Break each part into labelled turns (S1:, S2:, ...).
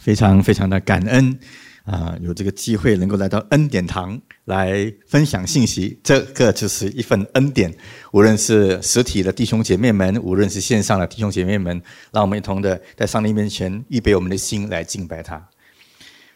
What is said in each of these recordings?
S1: 非常非常的感恩啊，有这个机会能够来到恩典堂来分享信息，这个就是一份恩典。无论是实体的弟兄姐妹们，无论是线上的弟兄姐妹们，让我们一同的在上帝面前预备我们的心来敬拜他。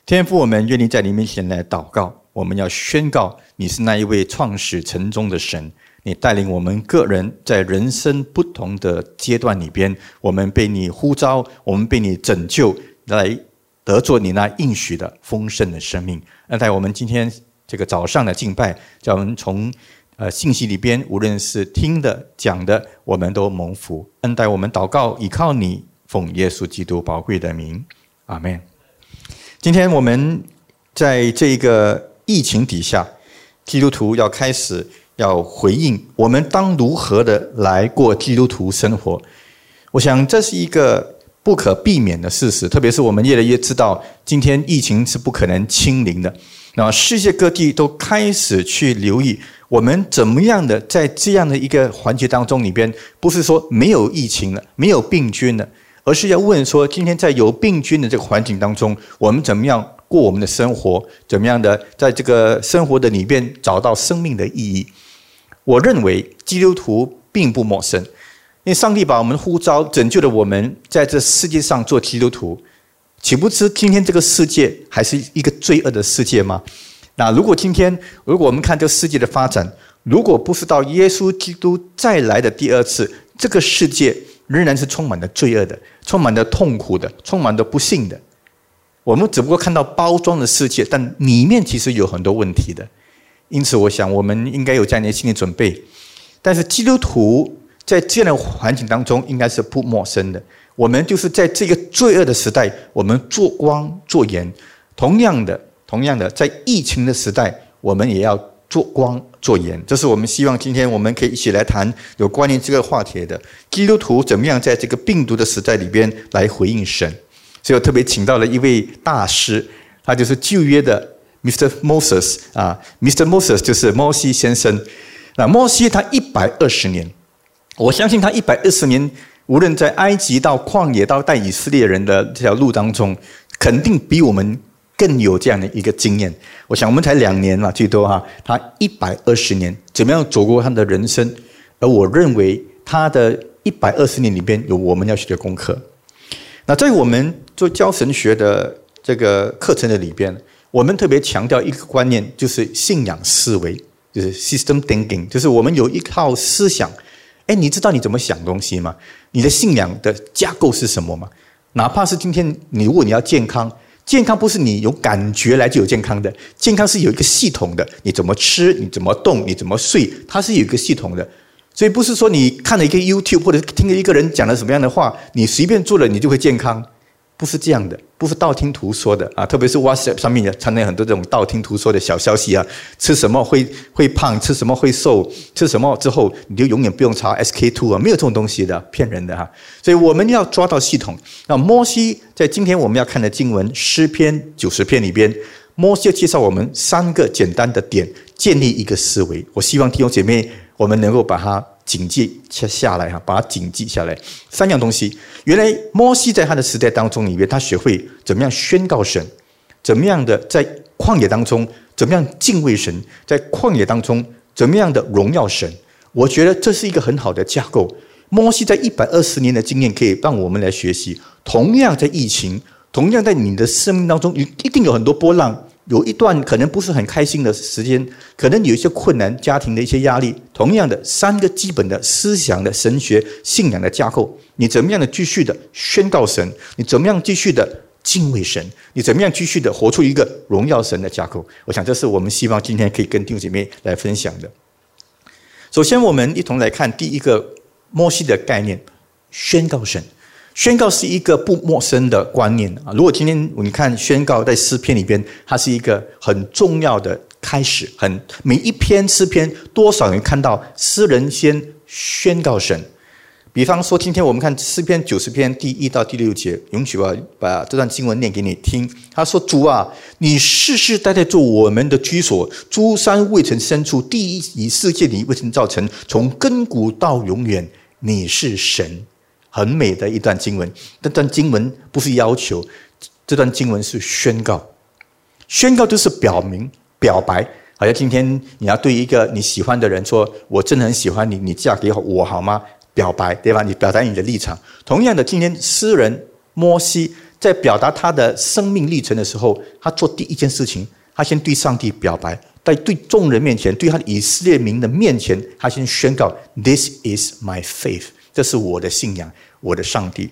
S1: 天父，我们愿意在你面前来祷告，我们要宣告你是那一位创始成终的神。你带领我们个人在人生不同的阶段里边，我们被你呼召，我们被你拯救来。得做你那应许的丰盛的生命。那在我们今天这个早上的敬拜，叫我们从呃信息里边，无论是听的讲的，我们都蒙福。恩待我们祷告，依靠你，奉耶稣基督宝贵的名，阿门。今天我们在这个疫情底下，基督徒要开始要回应，我们当如何的来过基督徒生活？我想这是一个。不可避免的事实，特别是我们越来越知道，今天疫情是不可能清零的。那世界各地都开始去留意，我们怎么样的在这样的一个环节当中里边，不是说没有疫情了，没有病菌了，而是要问说，今天在有病菌的这个环境当中，我们怎么样过我们的生活？怎么样的在这个生活的里边找到生命的意义？我认为基督徒并不陌生。因为上帝把我们呼召拯救了我们，在这世界上做基督徒，岂不知今天这个世界还是一个罪恶的世界吗？那如果今天，如果我们看这个世界的发展，如果不是到耶稣基督再来的第二次，这个世界仍然是充满了罪恶的，充满了痛苦的，充满了不幸的。我们只不过看到包装的世界，但里面其实有很多问题的。因此，我想我们应该有这样的心理准备。但是基督徒。在这样的环境当中，应该是不陌生的。我们就是在这个罪恶的时代，我们做光做盐。同样的，同样的，在疫情的时代，我们也要做光做盐。这是我们希望今天我们可以一起来谈有关于这个话题的基督徒怎么样在这个病毒的时代里边来回应神。所以我特别请到了一位大师，他就是旧约的 Mr. Moses 啊，Mr. Moses 就是摩西先生。那摩西他一百二十年。我相信他一百二十年，无论在埃及到旷野到带以色列人的这条路当中，肯定比我们更有这样的一个经验。我想我们才两年嘛，最多哈，他一百二十年怎么样走过他的人生？而我认为他的一百二十年里边有我们要学的功课。那在我们做教神学的这个课程的里边，我们特别强调一个观念，就是信仰思维，就是 system thinking，就是我们有一套思想。哎，你知道你怎么想东西吗？你的信仰的架构是什么吗？哪怕是今天你如果你要健康，健康不是你有感觉来就有健康的，健康是有一个系统的。你怎么吃，你怎么动，你怎么睡，它是有一个系统的。所以不是说你看了一个 YouTube 或者听了一个人讲了什么样的话，你随便做了你就会健康。不是这样的，不是道听途说的啊！特别是 WhatsApp 上面也传来很多这种道听途说的小消息啊，吃什么会会胖，吃什么会瘦，吃什么之后你就永远不用查 SK two 啊，没有这种东西的，骗人的哈！所以我们要抓到系统。那摩西在今天我们要看的经文诗篇九十篇里边，摩西要介绍我们三个简单的点，建立一个思维。我希望弟兄姐妹，我们能够把它。谨记下下来哈，把它谨记下来。三样东西，原来摩西在他的时代当中里面，他学会怎么样宣告神，怎么样的在旷野当中，怎么样敬畏神，在旷野当中怎么样的荣耀神。我觉得这是一个很好的架构。摩西在一百二十年的经验，可以让我们来学习。同样在疫情，同样在你的生命当中，一定有很多波浪。有一段可能不是很开心的时间，可能有一些困难，家庭的一些压力。同样的，三个基本的思想的神学信仰的架构，你怎么样的继续的宣告神？你怎么样继续的敬畏神？你怎么样继续的活出一个荣耀神的架构？我想，这是我们希望今天可以跟弟兄姐妹来分享的。首先，我们一同来看第一个摩西的概念：宣告神。宣告是一个不陌生的观念啊！如果今天你看宣告在诗篇里边，它是一个很重要的开始。很每一篇诗篇，多少人看到诗人先宣告神？比方说，今天我们看诗篇九十篇第一到第六节，允许我把这段经文念给你听。他说：“主啊，你世世代代做我们的居所，诸山未曾生出，地以世界里未曾造成，从亘古到永远，你是神。”很美的一段经文，这段经文不是要求这段经文是宣告，宣告就是表明、表白。好像今天你要对一个你喜欢的人说：“我真的很喜欢你，你嫁给我好吗？”表白，对吧？你表达你的立场。同样的，今天诗人摩西在表达他的生命历程的时候，他做第一件事情，他先对上帝表白，在对众人面前，对他的以色列民的面前，他先宣告：“This is my faith，这是我的信仰，我的上帝。”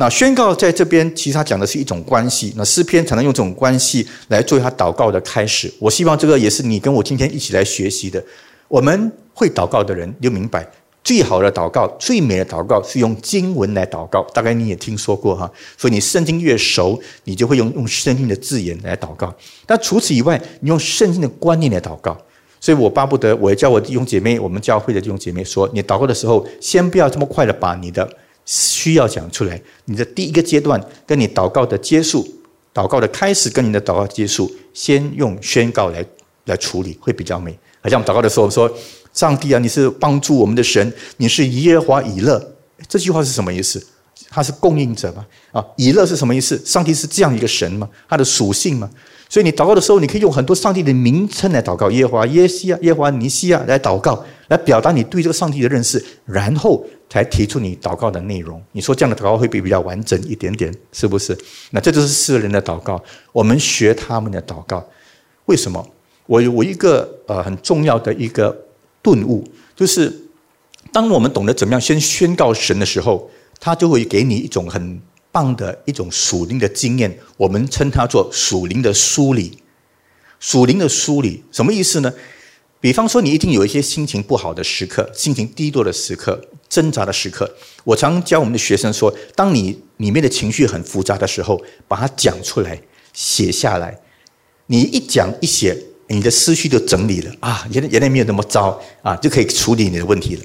S1: 那宣告在这边，其实他讲的是一种关系。那诗篇才能用这种关系来作为他祷告的开始。我希望这个也是你跟我今天一起来学习的。我们会祷告的人就明白，最好的祷告、最美的祷告是用经文来祷告。大概你也听说过哈，所以你圣经越熟，你就会用用圣经的字眼来祷告。但除此以外，你用圣经的观念来祷告。所以我巴不得，我也教我弟兄姐妹，我们教会的弟兄姐妹说：你祷告的时候，先不要这么快的把你的。需要讲出来，你的第一个阶段跟你祷告的结束，祷告的开始跟你的祷告结束，先用宣告来来处理会比较美。好像我们祷告的时候说：“上帝啊，你是帮助我们的神，你是耶和华以勒。”这句话是什么意思？他是供应者吗？啊，以勒是什么意思？上帝是这样一个神吗？他的属性吗？所以你祷告的时候，你可以用很多上帝的名称来祷告，耶和华耶西亚、耶和华尼西亚来祷告，来表达你对这个上帝的认识，然后。才提出你祷告的内容，你说这样的祷告会比比较完整一点点，是不是？那这就是世人的祷告，我们学他们的祷告。为什么？我有我一个呃很重要的一个顿悟，就是当我们懂得怎么样先宣告神的时候，他就会给你一种很棒的一种属灵的经验，我们称它做属灵的梳理。属灵的梳理什么意思呢？比方说，你一定有一些心情不好的时刻，心情低落的时刻。挣扎的时刻，我常教我们的学生说：，当你里面的情绪很复杂的时候，把它讲出来，写下来。你一讲一写，你的思绪就整理了啊，原来原来没有那么糟啊，就可以处理你的问题了。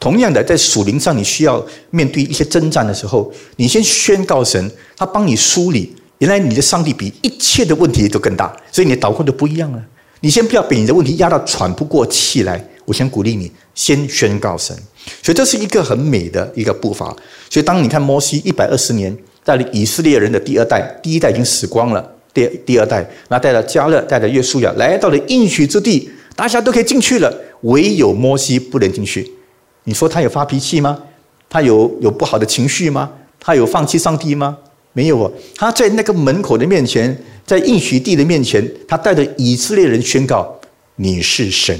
S1: 同样的，在属灵上，你需要面对一些征战的时候，你先宣告神，他帮你梳理。原来你的上帝比一切的问题都更大，所以你的祷告就不一样了。你先不要被你的问题压到喘不过气来。我先鼓励你，先宣告神，所以这是一个很美的一个步伐。所以当你看摩西一百二十年带领以色列人的第二代，第一代已经死光了，第第二代，那带了加勒，带了约书亚，来到了应许之地，大家都可以进去了，唯有摩西不能进去。你说他有发脾气吗？他有有不好的情绪吗？他有放弃上帝吗？没有啊，他在那个门口的面前，在应许地的面前，他带着以色列人宣告：你是神。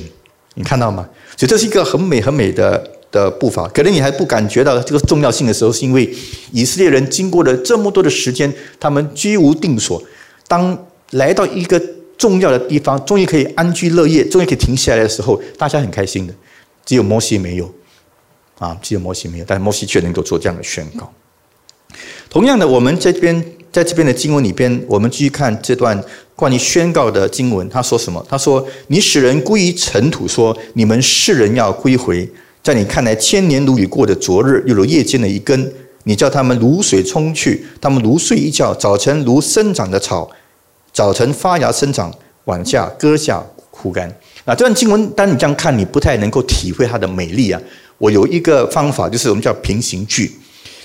S1: 你看到吗？所以这是一个很美很美的的步伐。可能你还不感觉到这个重要性的时候，是因为以色列人经过了这么多的时间，他们居无定所。当来到一个重要的地方，终于可以安居乐业，终于可以停下来的时候，大家很开心的。只有摩西没有，啊，只有摩西没有，但摩西却能够做这样的宣告。同样的，我们这边在这边的经文里边，我们继续看这段。关于宣告的经文，他说什么？他说：“你使人归于尘土，说你们世人要归回。在你看来，千年如雨过的昨日，又如夜间的一根。你叫他们如水冲去，他们如睡一觉。早晨如生长的草，早晨发芽生长，晚下割下枯干。”啊，这段经文，当你这样看，你不太能够体会它的美丽啊。我有一个方法，就是我们叫平行句。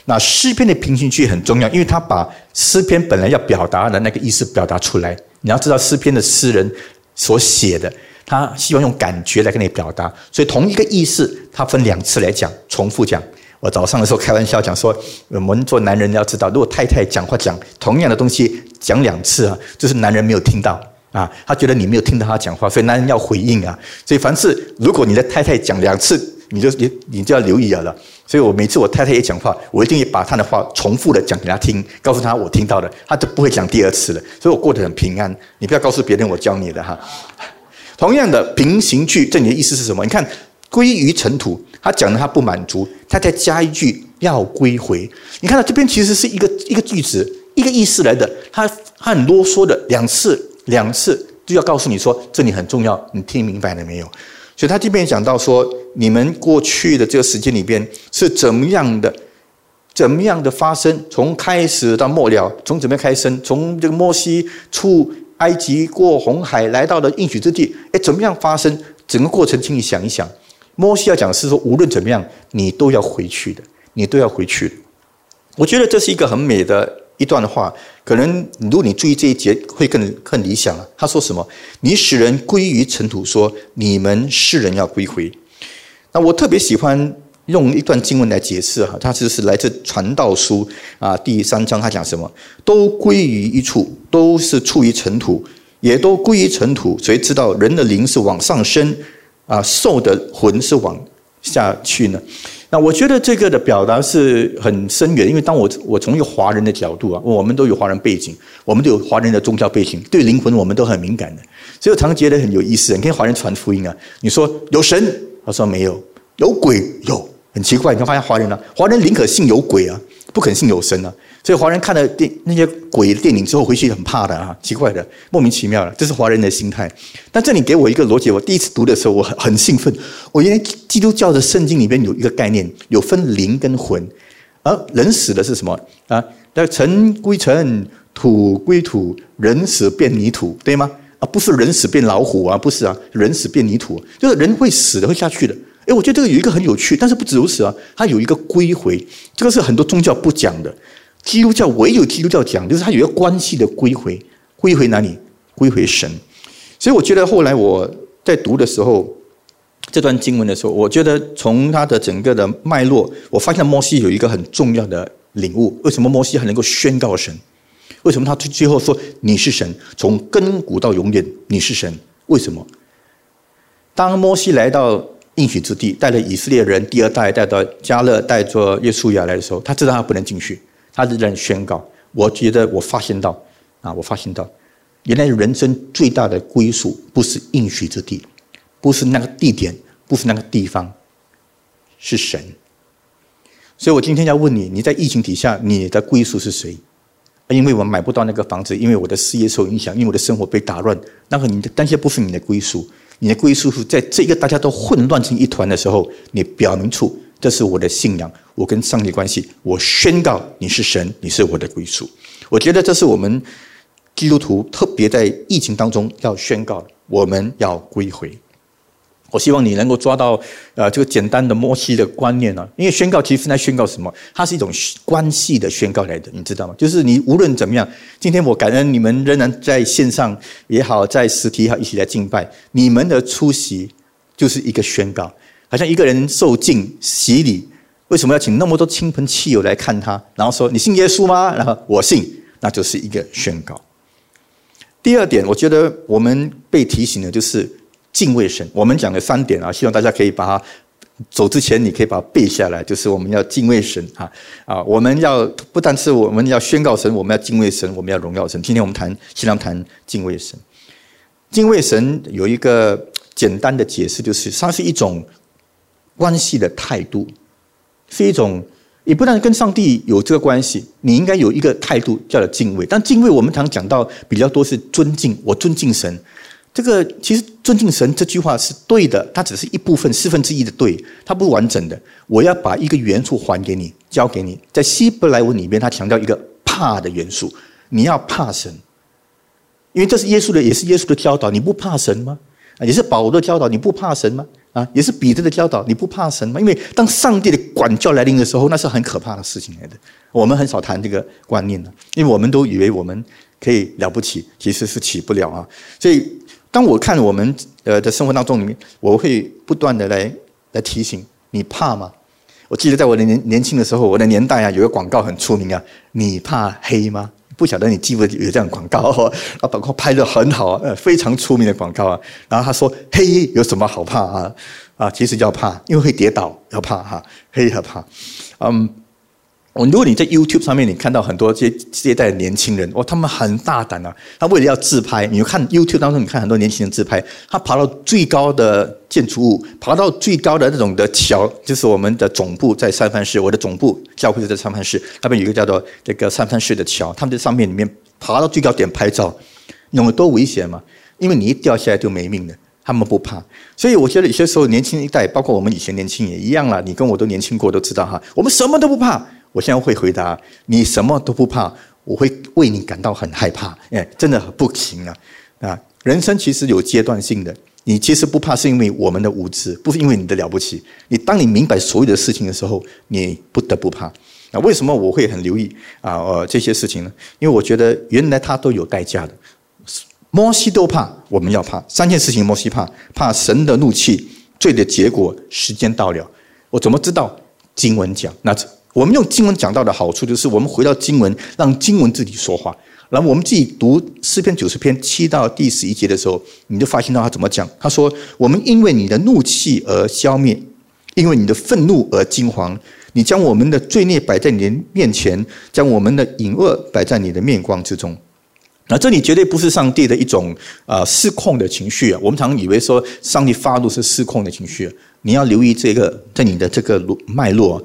S1: 那诗篇的平行句很重要，因为他把诗篇本来要表达的那个意思表达出来。你要知道诗篇的诗人所写的，他希望用感觉来跟你表达，所以同一个意思，他分两次来讲，重复讲。我早上的时候开玩笑讲说，我们做男人要知道，如果太太讲话讲同样的东西讲两次啊，就是男人没有听到啊，他觉得你没有听到他讲话，所以男人要回应啊。所以凡是如果你的太太讲两次，你就你你就要留意了。所以我每次我太太也讲话，我一定把她的话重复的讲给她听，告诉她我听到的，她就不会讲第二次了。所以我过得很平安。你不要告诉别人我教你的哈。同样的平行句，这里的意思是什么？你看归于尘土，他讲的他不满足，他再加一句要归回。你看到这边其实是一个一个句子，一个意思来的。他他很啰嗦的两次两次就要告诉你说这里很重要，你听明白了没有？所以他这边讲到说，你们过去的这个时间里边是怎么样的，怎么样的发生？从开始到末了，从怎么样开始？从这个摩西出埃及过红海，来到了应许之地，哎，怎么样发生？整个过程，请你想一想。摩西要讲是说，无论怎么样，你都要回去的，你都要回去。我觉得这是一个很美的一段话，可能如果你注意这一节，会更更理想了。他说什么？你使人归于尘土，说你们世人要归回。那我特别喜欢用一段经文来解释哈，它就是来自传道书啊第三章，他讲什么？都归于一处，都是处于尘土，也都归于尘土。谁知道人的灵是往上升啊，兽的魂是往下去呢？那我觉得这个的表达是很深远，因为当我我从一个华人的角度啊，我们都有华人背景，我们都有华人的宗教背景，对灵魂我们都很敏感的，所以我常觉得很有意思。你看华人传福音啊，你说有神，他说没有；有鬼，有，很奇怪。你看发现华人呢，华人宁可信有鬼啊，不肯信有神啊。所以华人看了电那些鬼电影之后回去很怕的啊，奇怪的，莫名其妙的，这是华人的心态。但这里给我一个逻辑，我第一次读的时候我很很兴奋。我原来基督教的圣经里面有一个概念，有分灵跟魂，而人死的是什么啊？那尘归尘，土归土，人死变泥土，对吗？啊，不是人死变老虎啊，不是啊，人死变泥土，就是人会死的，会下去的。哎，我觉得这个有一个很有趣，但是不止如此啊，它有一个归回，这个是很多宗教不讲的。基督教唯有基督教讲，就是它有一个关系的归回，归回哪里？归回神。所以我觉得后来我在读的时候，这段经文的时候，我觉得从它的整个的脉络，我发现摩西有一个很重要的领悟。为什么摩西还能够宣告神？为什么他最最后说你是神？从根古到永远你是神？为什么？当摩西来到应许之地，带了以色列人第二代带到加勒，带着耶稣亚来的时候，他知道他不能进去。他仍然宣告，我觉得我发现到，啊，我发现到，原来人生最大的归宿不是应许之地，不是那个地点，不是那个地方，是神。所以我今天要问你，你在疫情底下，你的归宿是谁？因为我买不到那个房子，因为我的事业受影响，因为我的生活被打乱，那个你的那些不是你的归宿，你的归宿是在这个大家都混乱成一团的时候，你表明出。这是我的信仰，我跟上帝关系。我宣告你是神，你是我的归宿。我觉得这是我们基督徒特别在疫情当中要宣告，我们要归回。我希望你能够抓到呃这个简单的摩西的观念呢，因为宣告其实是在宣告什么？它是一种关系的宣告来的，你知道吗？就是你无论怎么样，今天我感恩你们仍然在线上也好，在实体也好一起来敬拜，你们的出席就是一个宣告。好像一个人受敬洗礼，为什么要请那么多亲朋戚友来看他？然后说你信耶稣吗？然后我信，那就是一个宣告。第二点，我觉得我们被提醒的就是敬畏神。我们讲了三点啊，希望大家可以把它走之前，你可以把它背下来。就是我们要敬畏神啊啊！我们要不但是我们要宣告神，我们要敬畏神，我们要荣耀神。今天我们谈，尽量谈敬畏神。敬畏神有一个简单的解释，就是它是一种。关系的态度是一种，也不但跟上帝有这个关系，你应该有一个态度叫做敬畏。但敬畏我们常讲到比较多是尊敬，我尊敬神。这个其实尊敬神这句话是对的，它只是一部分四分之一的对，它不完整的。我要把一个元素还给你，交给你。在希伯来文里面，他强调一个怕的元素，你要怕神，因为这是耶稣的，也是耶稣的教导。你不怕神吗？也是保罗的教导，你不怕神吗？啊，也是彼得的教导，你不怕神吗？因为当上帝的管教来临的时候，那是很可怕的事情来的。我们很少谈这个观念的，因为我们都以为我们可以了不起，其实是起不了啊。所以，当我看我们呃的生活当中里面，我会不断的来来提醒你怕吗？我记得在我的年年轻的时候，我的年代啊，有个广告很出名啊，你怕黑吗？不晓得你记不记得有这样广告？啊，广告拍的很好啊，呃，非常出名的广告啊。然后他说：“黑有什么好怕啊？啊，其实要怕，因为会跌倒，要怕哈，黑要怕。”嗯。我如果你在 YouTube 上面，你看到很多这些这一代年轻人，哦，他们很大胆啊！他为了要自拍，你看 YouTube 当中，你看很多年轻人自拍，他爬到最高的建筑物，爬到最高的那种的桥，就是我们的总部在三藩市，我的总部教会就在三藩市，那边有一个叫做这个三藩市的桥，他们在上面里面爬到最高点拍照，那有多危险嘛？因为你一掉下来就没命了，他们不怕。所以我觉得有些时候年轻一代，包括我们以前年轻也一样了，你跟我都年轻过，都知道哈，我们什么都不怕。我现在会回答你什么都不怕，我会为你感到很害怕。哎，真的不行啊！啊，人生其实有阶段性的。你其实不怕，是因为我们的无知，不是因为你的了不起。你当你明白所有的事情的时候，你不得不怕。那为什么我会很留意啊呃这些事情呢？因为我觉得原来他都有代价的。摩西都怕，我们要怕三件事情。摩西怕，怕神的怒气，罪的结果，时间到了。我怎么知道？经文讲，那我们用经文讲到的好处，就是我们回到经文，让经文自己说话。然后我们自己读诗篇九十篇七到第十一节的时候，你就发现到他怎么讲。他说：“我们因为你的怒气而消灭，因为你的愤怒而惊惶。你将我们的罪孽摆在你的面前，将我们的隐恶摆在你的面光之中。”那这里绝对不是上帝的一种呃失控的情绪啊！我们常以为说上帝发怒是失控的情绪，你要留意这个在你的这个脉络，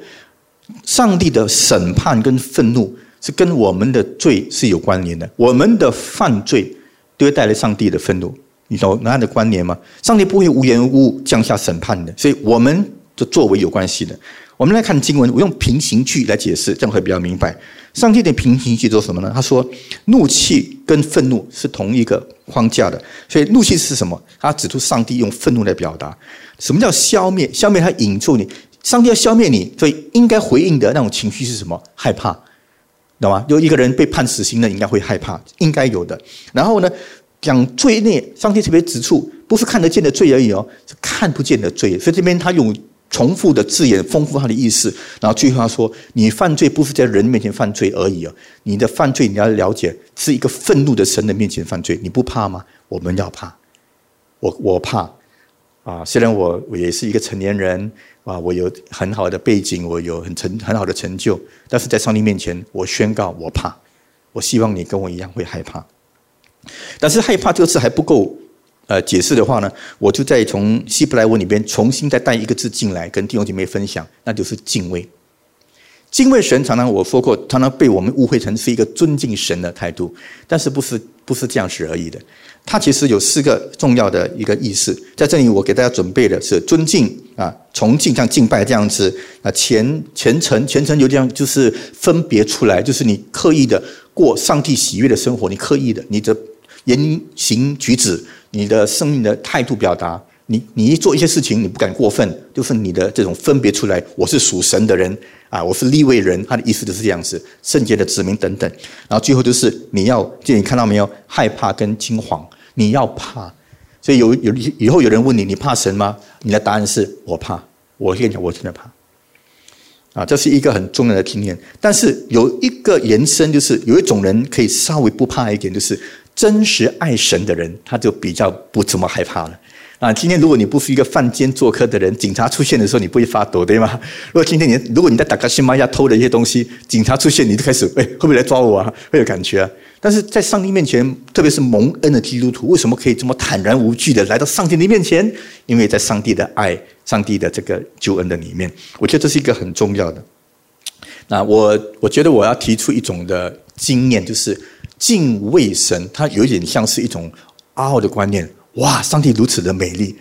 S1: 上帝的审判跟愤怒是跟我们的罪是有关联的，我们的犯罪都会带来上帝的愤怒，你懂那样的关联吗？上帝不会无缘无故降下审判的，所以我们的作为有关系的。我们来看经文，我用平行句来解释，这样会比较明白。上帝的平行句做什么呢？他说，怒气跟愤怒是同一个框架的，所以怒气是什么？他指出上帝用愤怒来表达。什么叫消灭？消灭他引出你，上帝要消灭你，所以应该回应的那种情绪是什么？害怕，懂吗？有一个人被判死刑了，应该会害怕，应该有的。然后呢，讲罪孽，上帝特别指出，不是看得见的罪而已哦，是看不见的罪。所以这边他用。重复的字眼丰富他的意思，然后最后他说：“你犯罪不是在人面前犯罪而已哦，你的犯罪你要了解，是一个愤怒的神的面前犯罪，你不怕吗？我们要怕，我我怕啊！虽然我我也是一个成年人啊，我有很好的背景，我有很成很好的成就，但是在上帝面前，我宣告我怕。我希望你跟我一样会害怕，但是害怕这个字还不够。”呃，解释的话呢，我就再从希伯来文里边重新再带一个字进来，跟弟兄姐妹分享，那就是敬畏。敬畏神，常常我说过，常常被我们误会成是一个尊敬神的态度，但是不是不是这样子而已的。它其实有四个重要的一个意思，在这里我给大家准备的是尊敬啊，崇敬像敬拜这样子啊，虔虔诚虔诚有这样，就是分别出来，就是你刻意的过上帝喜悦的生活，你刻意的你的言行举止。你的生命的态度表达，你你一做一些事情，你不敢过分，就是你的这种分别出来，我是属神的人啊，我是立位人，他的意思就是这样子，圣洁的子民等等。然后最后就是你要，就你看到没有，害怕跟惊惶，你要怕。所以有有以后有人问你，你怕神吗？你的答案是我怕。我跟你讲，我真的怕。啊，这是一个很重要的经验。但是有一个延伸，就是有一种人可以稍微不怕一点，就是。真实爱神的人，他就比较不怎么害怕了。啊，今天如果你不是一个犯奸做客的人，警察出现的时候，你不会发抖，对吗？如果今天你如果你在打开新玛亚偷了一些东西，警察出现，你就开始哎，会不会来抓我啊？会有感觉啊。但是在上帝面前，特别是蒙恩的基督徒，为什么可以这么坦然无惧的来到上帝的面前？因为在上帝的爱、上帝的这个救恩的里面，我觉得这是一个很重要的。那我我觉得我要提出一种的经验，就是。敬畏神，它有点像是一种傲的观念。哇，上帝如此的美丽！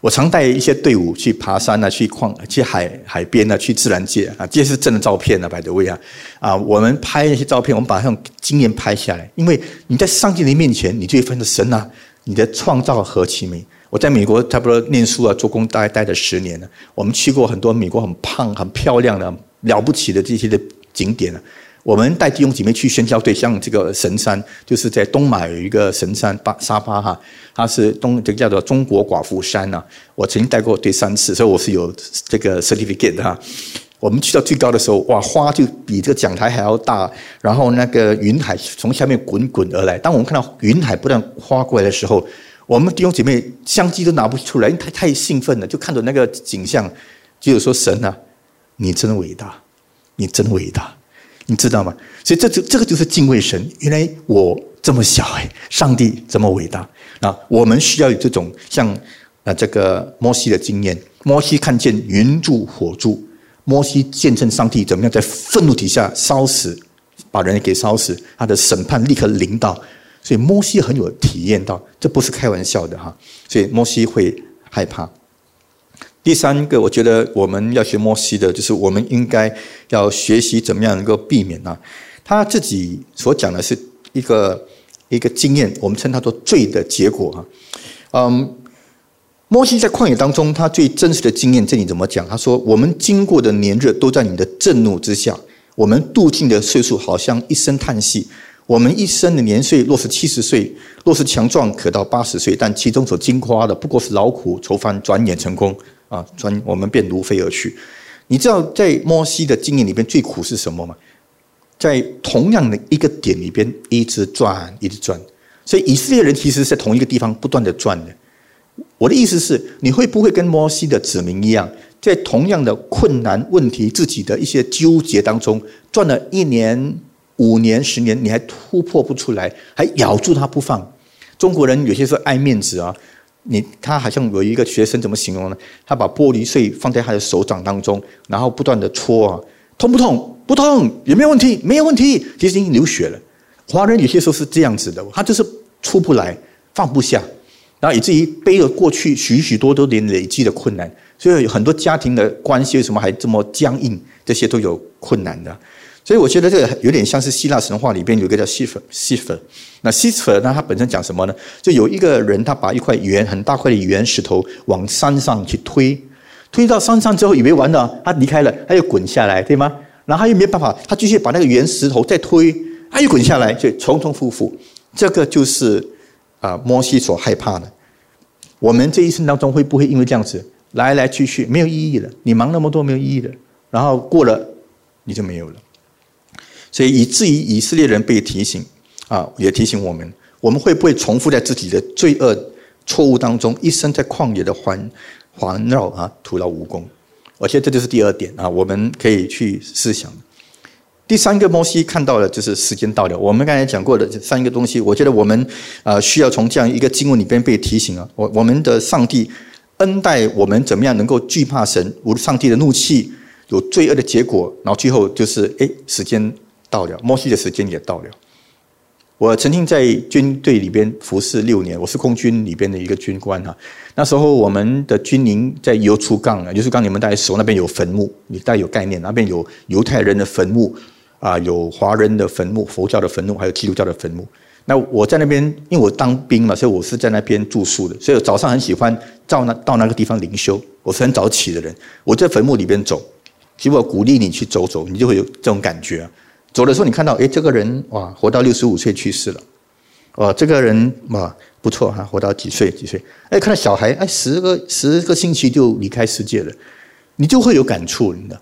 S1: 我常带一些队伍去爬山啊，去矿、去海海边啊，去自然界啊，这是真的照片啊，百德威啊啊！我们拍那些照片，我们把那种经验拍下来。因为你在上帝的面前，你就会分得神啊，你的创造何其美！我在美国差不多念书啊，做工大概待了十年了。我们去过很多美国很胖、很漂亮的、了不起的这些的景点了。我们带弟兄姐妹去宣教队，像这个神山，就是在东马有一个神山巴沙巴哈，它是东这个叫做中国寡妇山呐。我曾经带过队三次，所以我是有这个 certificate 哈。我们去到最高的时候，哇，花就比这个讲台还要大，然后那个云海从下面滚滚而来。当我们看到云海不断花过来的时候，我们弟兄姐妹相机都拿不出来，因为太太兴奋了，就看着那个景象，就是说神啊，你真伟大，你真伟大。你知道吗？所以这这这个就是敬畏神。原来我这么小哎，上帝这么伟大啊！我们需要有这种像啊这个摩西的经验。摩西看见云柱火柱，摩西见证上帝怎么样在愤怒底下烧死，把人给烧死，他的审判立刻临到。所以摩西很有体验到，这不是开玩笑的哈。所以摩西会害怕。第三个，我觉得我们要学摩西的，就是我们应该要学习怎么样能够避免呢？他自己所讲的是一个一个经验，我们称它做罪的结果哈。嗯，摩西在旷野当中，他最真实的经验，这里怎么讲？他说：“我们经过的年日都在你的震怒之下，我们度尽的岁数好像一声叹息。我们一生的年岁若是七十岁，若是强壮可到八十岁，但其中所经夸的不过是劳苦愁烦，转眼成功啊！转我们便如飞而去。你知道在摩西的经验里边最苦是什么吗？在同样的一个点里边一直转，一直转。所以以色列人其实在同一个地方不断的转的。我的意思是，你会不会跟摩西的子民一样，在同样的困难问题、自己的一些纠结当中，转了一年、五年、十年，你还突破不出来，还咬住他不放？中国人有些时候爱面子啊，你他好像有一个学生怎么形容呢？他把玻璃碎放在他的手掌当中，然后不断的搓啊，痛不痛？不痛，有没有问题？没有问题，其实已经流血了。华人有些时候是这样子的，他就是出不来，放不下。然后以至于背了过去许许多多年累积的困难，所以很多家庭的关系为什么还这么僵硬？这些都有困难的。所以我觉得这个有点像是希腊神话里边有个叫西弗西弗。那西弗呢，它本身讲什么呢？就有一个人，他把一块圆很大块的圆石头往山上去推，推到山上之后，以为完了，他离开了，他又滚下来，对吗？然后他又没办法，他继续把那个圆石头再推，他又滚下来，就重重复复。这个就是。啊，摩西所害怕的，我们这一生当中会不会因为这样子来来去去没有意义了？你忙那么多没有意义的，然后过了你就没有了。所以以至于以色列人被提醒啊，也提醒我们，我们会不会重复在自己的罪恶错误当中，一生在旷野的环环绕啊，徒劳无功？而且这就是第二点啊，我们可以去思想。第三个摩西看到的就是时间到了。我们刚才讲过的这三个东西，我觉得我们啊需要从这样一个经文里边被提醒啊。我我们的上帝恩待我们，怎么样能够惧怕神？无上帝的怒气有罪恶的结果，然后最后就是哎，时间到了，摩西的时间也到了。我曾经在军队里边服侍六年，我是空军里边的一个军官哈。那时候我们的军营在油出杠啊，油出杠你们大家熟，那边有坟墓，你大家有概念，那边有犹太人的坟墓。啊，有华人的坟墓、佛教的坟墓，还有基督教的坟墓。那我在那边，因为我当兵嘛，所以我是在那边住宿的。所以早上很喜欢到那到那个地方灵修。我是很早起的人，我在坟墓里边走。其实我鼓励你去走走，你就会有这种感觉。走的时候，你看到，哎，这个人哇，活到六十五岁去世了。哦，这个人哇，不错哈，活到几岁几岁？哎，看到小孩，哎，十个十个星期就离开世界了，你就会有感触，你知道。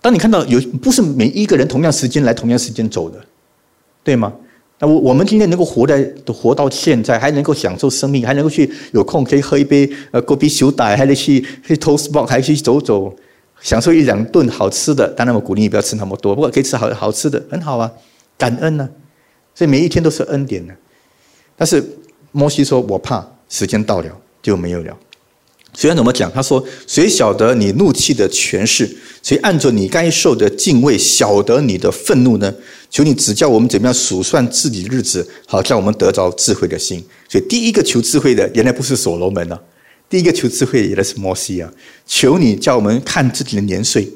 S1: 当你看到有不是每一个人同样时间来同样时间走的，对吗？那我我们今天能够活在活到现在，还能够享受生命，还能够去有空可以喝一杯呃锅啤酒奶，还得去去 toast box，还去走走，享受一两顿好吃的。当然我鼓励你不要吃那么多，不过可以吃好好吃的，很好啊，感恩呢。所以每一天都是恩典呢。但是摩西说：“我怕时间到了就没有了。”虽然怎么讲？他说：“谁晓得你怒气的权势？谁按着你该受的敬畏晓得你的愤怒呢？求你指教我们怎么样数算自己日子，好叫我们得着智慧的心。”所以第一个求智慧的，原来不是所罗门啊，第一个求智慧原来是摩西啊。求你叫我们看自己的年岁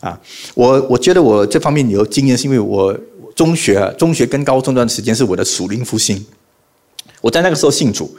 S1: 啊！我我觉得我这方面有经验，是因为我中学啊，中学跟高中段时间是我的属灵复兴，我在那个时候信主。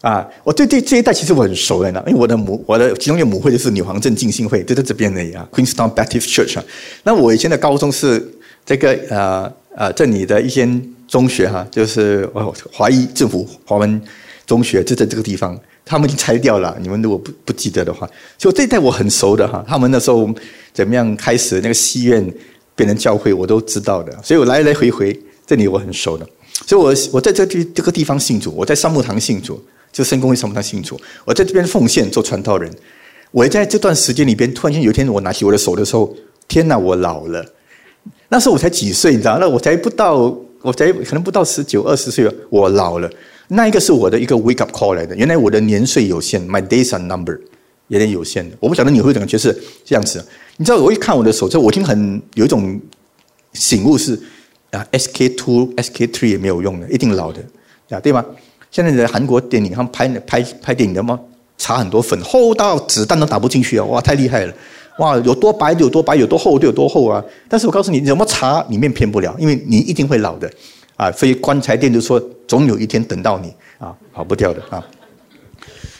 S1: 啊，我对对这一代其实我很熟的呢，因为我的母我的其中一个母会就是女皇镇浸信会，就在这边的呀，Queenstown Baptist Church 啊。那我以前的高中是这个呃呃这里的一间中学哈，就是哦华裔政府华文中学就在这个地方，他们已经拆掉了。你们如果不不记得的话，就这一代我很熟的哈。他们那时候怎么样开始那个戏院变成教会，我都知道的。所以我来来回回这里我很熟的。所以我我在这地这个地方信主，我在三木堂信主。就圣公会三木堂信主，我在这边奉献做传道人。我在这段时间里边，突然间有一天，我拿起我的手的时候，天哪，我老了。那时候我才几岁，你知道？那我才不到，我才可能不到十九二十岁，我老了。那一个是我的一个 wake up call 来的。原来我的年岁有限，my days are number，有点有限的。我不晓得你会怎么觉得这样子。你知道，我一看我的手，就我已经很有一种醒悟是啊，SK two、SK three 也没有用的，一定老的，啊，对吗？现在的韩国电影，他们拍拍拍电影的嘛，擦很多粉，厚到子弹都打不进去啊！哇，太厉害了！哇，有多白有多白，有多厚就有多厚啊！但是我告诉你，怎么查里面骗不了，因为你一定会老的啊！所以棺材店就说，总有一天等到你啊，跑不掉的啊！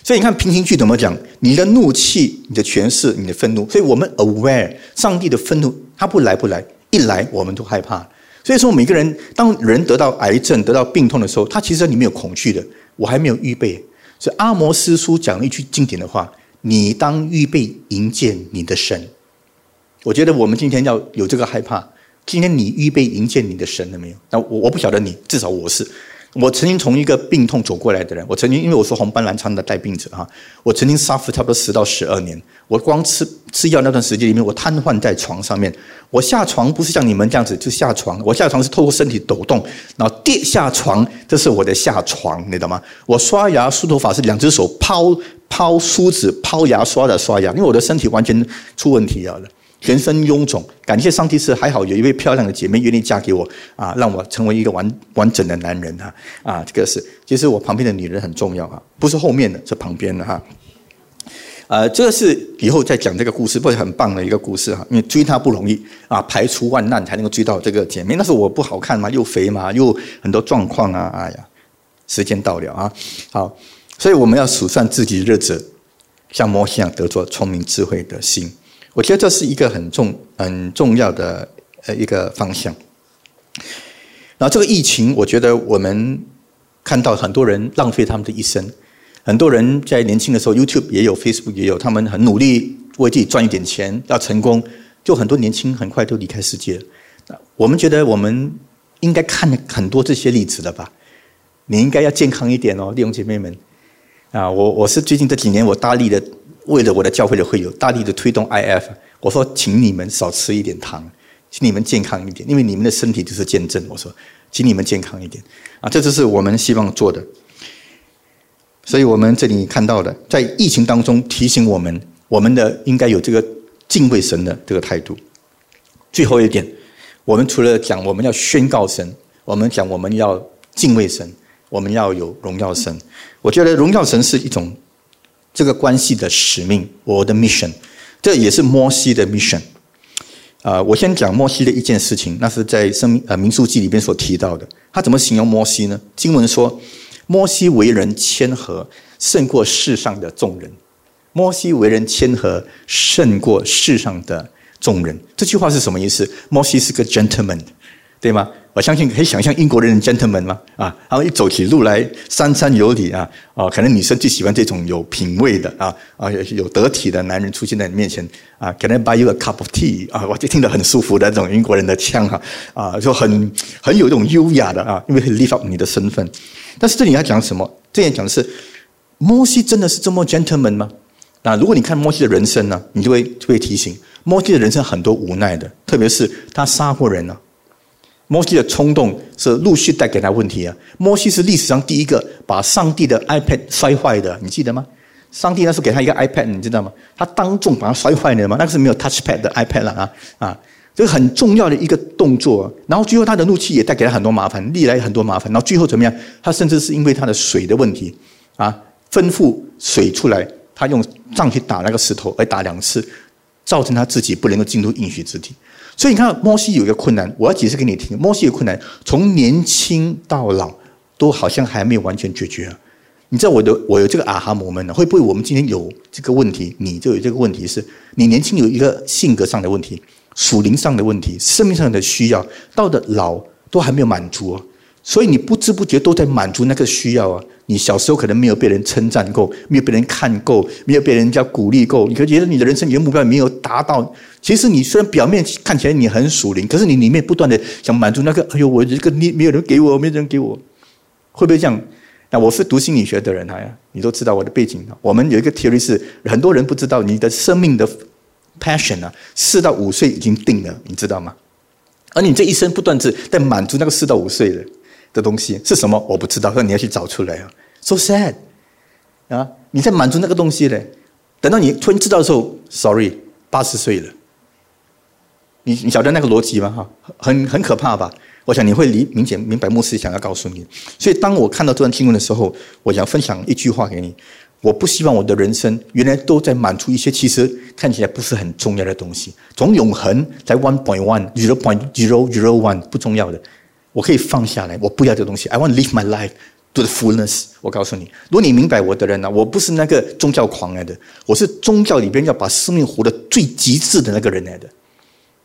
S1: 所以你看平行句怎么讲？你的怒气、你的权势、你的愤怒，所以我们 aware 上帝的愤怒，他不来不来，一来我们都害怕。所以说，每个人当人得到癌症、得到病痛的时候，他其实里面有恐惧的。我还没有预备，所以阿摩斯书讲了一句经典的话：“你当预备迎接你的神。”我觉得我们今天要有这个害怕。今天你预备迎接你的神了没有？那我我不晓得你，至少我是。我曾经从一个病痛走过来的人，我曾经因为我是红斑狼疮的带病者哈，我曾经 suffer 差不多十到十二年。我光吃吃药那段时间里面，我瘫痪在床上面。我下床不是像你们这样子就下床，我下床是透过身体抖动，然后跌下床，这是我的下床，你懂吗？我刷牙梳头发是两只手抛抛梳子抛牙刷的刷牙，因为我的身体完全出问题了。全身臃肿，感谢上帝是还好有一位漂亮的姐妹愿意嫁给我啊，让我成为一个完完整的男人哈啊，这个是其实我旁边的女人很重要啊，不是后面的，是旁边的哈。呃，这个是以后再讲这个故事，不是很棒的一个故事哈，因为追她不容易啊，排除万难才能够追到这个姐妹，那是我不好看嘛，又肥嘛，又很多状况啊，哎呀，时间到了啊，好，所以我们要数算自己日子，像摩西一样得着聪明智慧的心。我觉得这是一个很重、很重要的呃一个方向。然后这个疫情，我觉得我们看到很多人浪费他们的一生，很多人在年轻的时候，YouTube 也有，Facebook 也有，他们很努力为自己赚一点钱，要成功，就很多年轻很快都离开世界。我们觉得我们应该看很多这些例子了吧？你应该要健康一点哦，弟兄姐妹们。啊，我我是最近这几年我大力的。为了我的教会的会友，大力的推动 IF，我说，请你们少吃一点糖，请你们健康一点，因为你们的身体就是见证。我说，请你们健康一点，啊，这就是我们希望做的。所以我们这里看到的，在疫情当中提醒我们，我们的应该有这个敬畏神的这个态度。最后一点，我们除了讲我们要宣告神，我们讲我们要敬畏神，我们要有荣耀神。我觉得荣耀神是一种。这个关系的使命，我的 mission，这也是摩西的 mission。啊，我先讲摩西的一件事情，那是在生命呃民数记里边所提到的。他怎么形容摩西呢？经文说，摩西为人谦和，胜过世上的众人。摩西为人谦和，胜过世上的众人。这句话是什么意思？摩西是个 gentleman，对吗？我相信可以想象英国人的 gentleman 吗？啊，然后一走起路来三三有礼啊，哦，可能女生最喜欢这种有品味的啊啊有得体的男人出现在你面前啊，Can I buy you a cup of tea？啊，我就听得很舒服的这种英国人的腔哈啊，就很很有一种优雅的啊，因为 lift up 你的身份。但是这里要讲什么？这里讲的是摩西真的是这么 gentleman 吗？那如果你看摩西的人生呢，你就会会提醒摩西的人生很多无奈的，特别是他杀过人了。摩西的冲动是陆续带给他问题啊！摩西是历史上第一个把上帝的 iPad 摔坏的，你记得吗？上帝那时候给他一个 iPad，你知道吗？他当众把它摔坏了吗？那个是没有 touchpad 的 iPad 了啊啊！这个很重要的一个动作。然后最后他的怒气也带给他很多麻烦，历来很多麻烦。然后最后怎么样？他甚至是因为他的水的问题啊，吩咐水出来，他用杖去打那个石头，而打两次，造成他自己不能够进入应许之地。所以你看，摩西有一个困难，我要解释给你听。摩西有困难，从年轻到老，都好像还没有完全解决。你知道我的，我有这个啊哈摩门呢？会不会我们今天有这个问题？你就有这个问题，是你年轻有一个性格上的问题，属灵上的问题，生命上的需要，到的老都还没有满足。所以你不知不觉都在满足那个需要啊！你小时候可能没有被人称赞够，没有被人看够，没有被人家鼓励够，你可觉得你的人生、你的目标没有达到。其实你虽然表面看起来你很属灵，可是你里面不断的想满足那个，哎呦，我这个你没有人给我，没有人给我，会不会这样？那我是读心理学的人呀，你都知道我的背景。我们有一个 theory 是很多人不知道，你的生命的 passion 啊，四到五岁已经定了，你知道吗？而你这一生不断是在满足那个四到五岁的。的东西是什么？我不知道，那你要去找出来啊！So sad 啊！你在满足那个东西嘞，等到你突然知道的时候，Sorry，八十岁了。你你晓得那个逻辑吗？哈，很很可怕吧？我想你会理明显明白牧师想要告诉你。所以当我看到这段经文的时候，我想分享一句话给你：我不希望我的人生原来都在满足一些其实看起来不是很重要的东西。从永恒在 one point one zero point zero zero one 不重要的。我可以放下来，我不要这个东西。I want to live my life to the fullness。我告诉你，如果你明白我的人呢，我不是那个宗教狂来的，我是宗教里边要把生命活得最极致的那个人来的。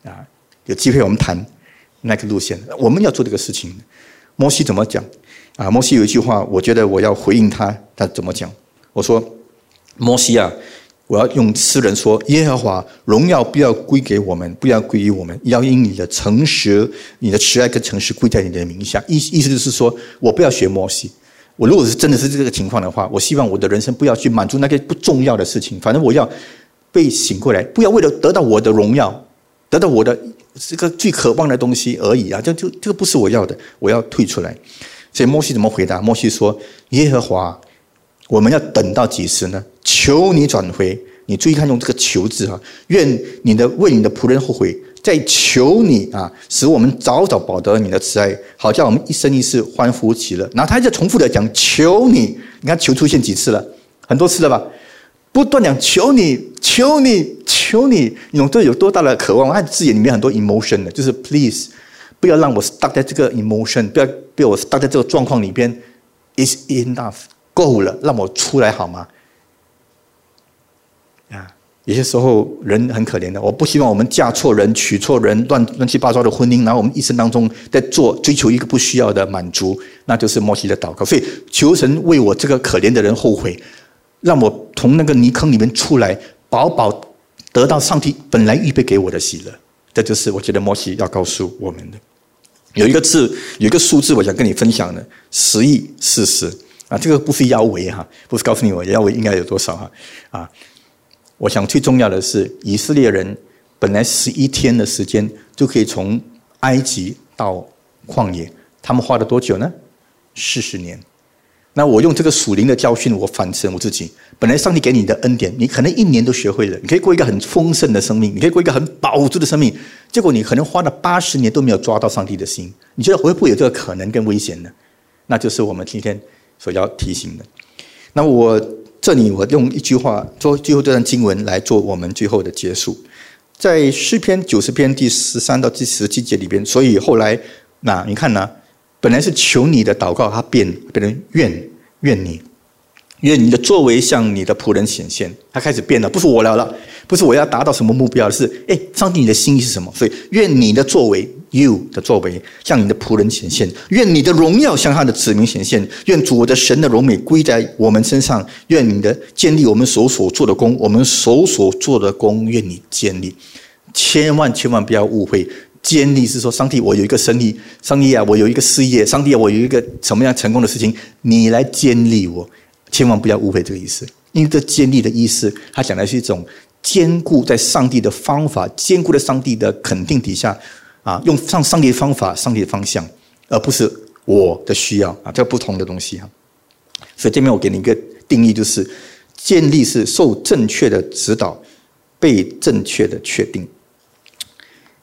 S1: 啊，有机会我们谈那个路线。我们要做这个事情。摩西怎么讲？啊，摩西有一句话，我觉得我要回应他。他怎么讲？我说，摩西啊，我要用诗人说：耶和华荣耀不要归给我们，不要归于我们，要因你的诚实、你的慈爱跟诚实归在你的名下。意意思就是说，我不要学摩西。我如果是真的是这个情况的话，我希望我的人生不要去满足那些不重要的事情。反正我要被醒过来，不要为了得到我的荣耀，得到我的这个最渴望的东西而已啊！这就这个不是我要的，我要退出来。所以摩西怎么回答？摩西说：“耶和华，我们要等到几时呢？求你转回。你注意看，用这个‘求’字啊，愿你的为你的仆人后悔。”在求你啊，使我们早早保得你的慈爱，好叫我们一生一世欢呼喜乐。然后他就重复的讲求你，你看求出现几次了，很多次了吧？不断讲求你，求你，求你，你懂这有多大的渴望？他字眼里面很多 emotion 的，就是 please，不要让我 stuck 在这个 emotion，不要被我 stuck 在这个状况里边，is enough，够了，让我出来好吗？啊有些时候人很可怜的，我不希望我们嫁错人、娶错人、乱乱七八糟的婚姻，然后我们一生当中在做追求一个不需要的满足，那就是摩西的祷告。所以求神为我这个可怜的人后悔，让我从那个泥坑里面出来，饱饱得到上帝本来预备给我的喜乐。这就是我觉得摩西要告诉我们的。有一个字，有一个数字，我想跟你分享的，十亿四十啊，这个不是腰围哈，不是告诉你我腰围应该有多少哈啊。我想最重要的是，以色列人本来十一天的时间就可以从埃及到旷野，他们花了多久呢？四十年。那我用这个属灵的教训，我反省我自己。本来上帝给你的恩典，你可能一年都学会了，你可以过一个很丰盛的生命，你可以过一个很饱足的生命。结果你可能花了八十年都没有抓到上帝的心，你觉得会不会有这个可能跟危险呢？那就是我们今天所要提醒的。那我。这里我用一句话做最后这段经文来做我们最后的结束，在诗篇九十篇第十三到第十七节里边，所以后来那你看呢，本来是求你的祷告，它变变成愿愿你。愿你的作为向你的仆人显现，他开始变了，不是我了了，不是我要达到什么目标，是哎，上帝你的心意是什么？所以愿你的作为，you 的作为向你的仆人显现，愿你的荣耀向他的子民显现，愿主的神的荣美归在我们身上，愿你的建立我们手所做的功，我们手所做的功，愿你建立。千万千万不要误会，建立是说上帝，我有一个生意，上帝啊，我有一个事业，上帝啊，我有一个什么样成功的事情，你来建立我。千万不要误会这个意思，因为这建立的意思，他讲的是一种坚固在上帝的方法，坚固在上帝的肯定底下，啊，用上上帝的方法、上帝的方向，而不是我的需要啊，这不同的东西哈。所以这边我给你一个定义，就是建立是受正确的指导，被正确的确定。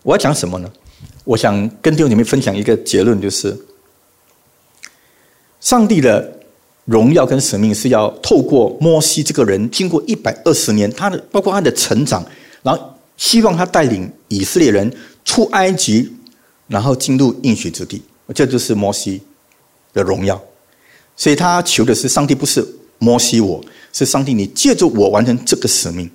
S1: 我要讲什么呢？我想跟弟兄姐妹分享一个结论，就是上帝的。荣耀跟使命是要透过摩西这个人，经过一百二十年，他的包括他的成长，然后希望他带领以色列人出埃及，然后进入应许之地。这就是摩西的荣耀。所以他求的是上帝，不是摩西，我是上帝，你借助我完成这个使命。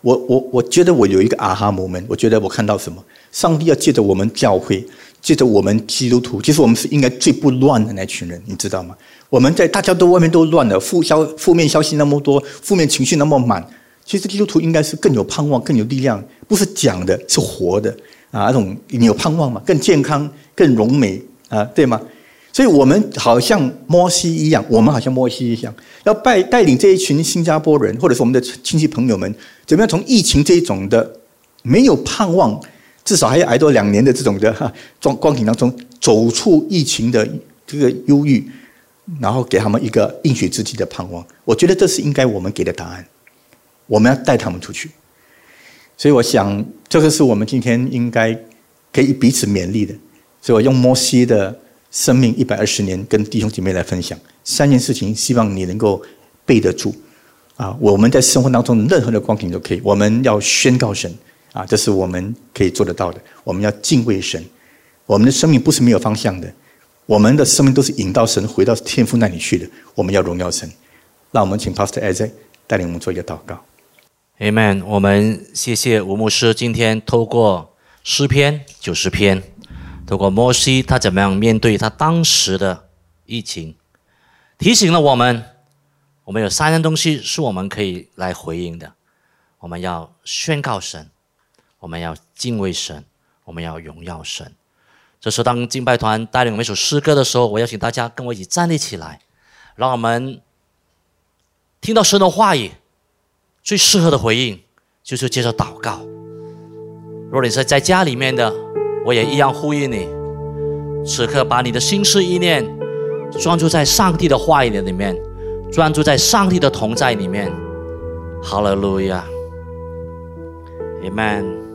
S1: 我我我觉得我有一个啊哈摩门我觉得我看到什么？上帝要借着我们教会，借着我们基督徒，其实我们是应该最不乱的那群人，你知道吗？我们在大家都外面都乱了，负消负面消息那么多，负面情绪那么满。其实基督徒应该是更有盼望、更有力量，不是讲的，是活的啊！那种你有盼望嘛？更健康、更荣美啊，对吗？所以我们好像摩西一样，我们好像摩西一样，要带带领这一群新加坡人，或者是我们的亲戚朋友们，怎么样从疫情这种的没有盼望，至少还要挨多两年的这种的状光景当中，走出疫情的这个忧郁。然后给他们一个应许之地的盼望，我觉得这是应该我们给的答案。我们要带他们出去，所以我想这个是我们今天应该可以彼此勉励的。所以我用摩西的生命一百二十年跟弟兄姐妹来分享三件事情，希望你能够背得住。啊，我们在生活当中任何的光景都可以，我们要宣告神啊，这是我们可以做得到的。我们要敬畏神，我们的生命不是没有方向的。我们的生命都是引到神回到天父那里去的。我们要荣耀神。让我们请 Pastor Isaac 带领我们做一个祷告。
S2: Amen。我们谢谢吴牧师今天透过诗篇九十篇，透过摩西他怎么样面对他当时的疫情，提醒了我们，我们有三样东西是我们可以来回应的：我们要宣告神，我们要敬畏神，我们要荣耀神。这时候，当敬拜团带领我们一首诗歌的时候，我邀请大家跟我一起站立起来，让我们听到神的话语。最适合的回应就是接着祷告。如果你是在家里面的，我也一样呼吁你，此刻把你的心思意念专注在上帝的话语里面，专注在上帝的同在里面。哈利路亚，Amen。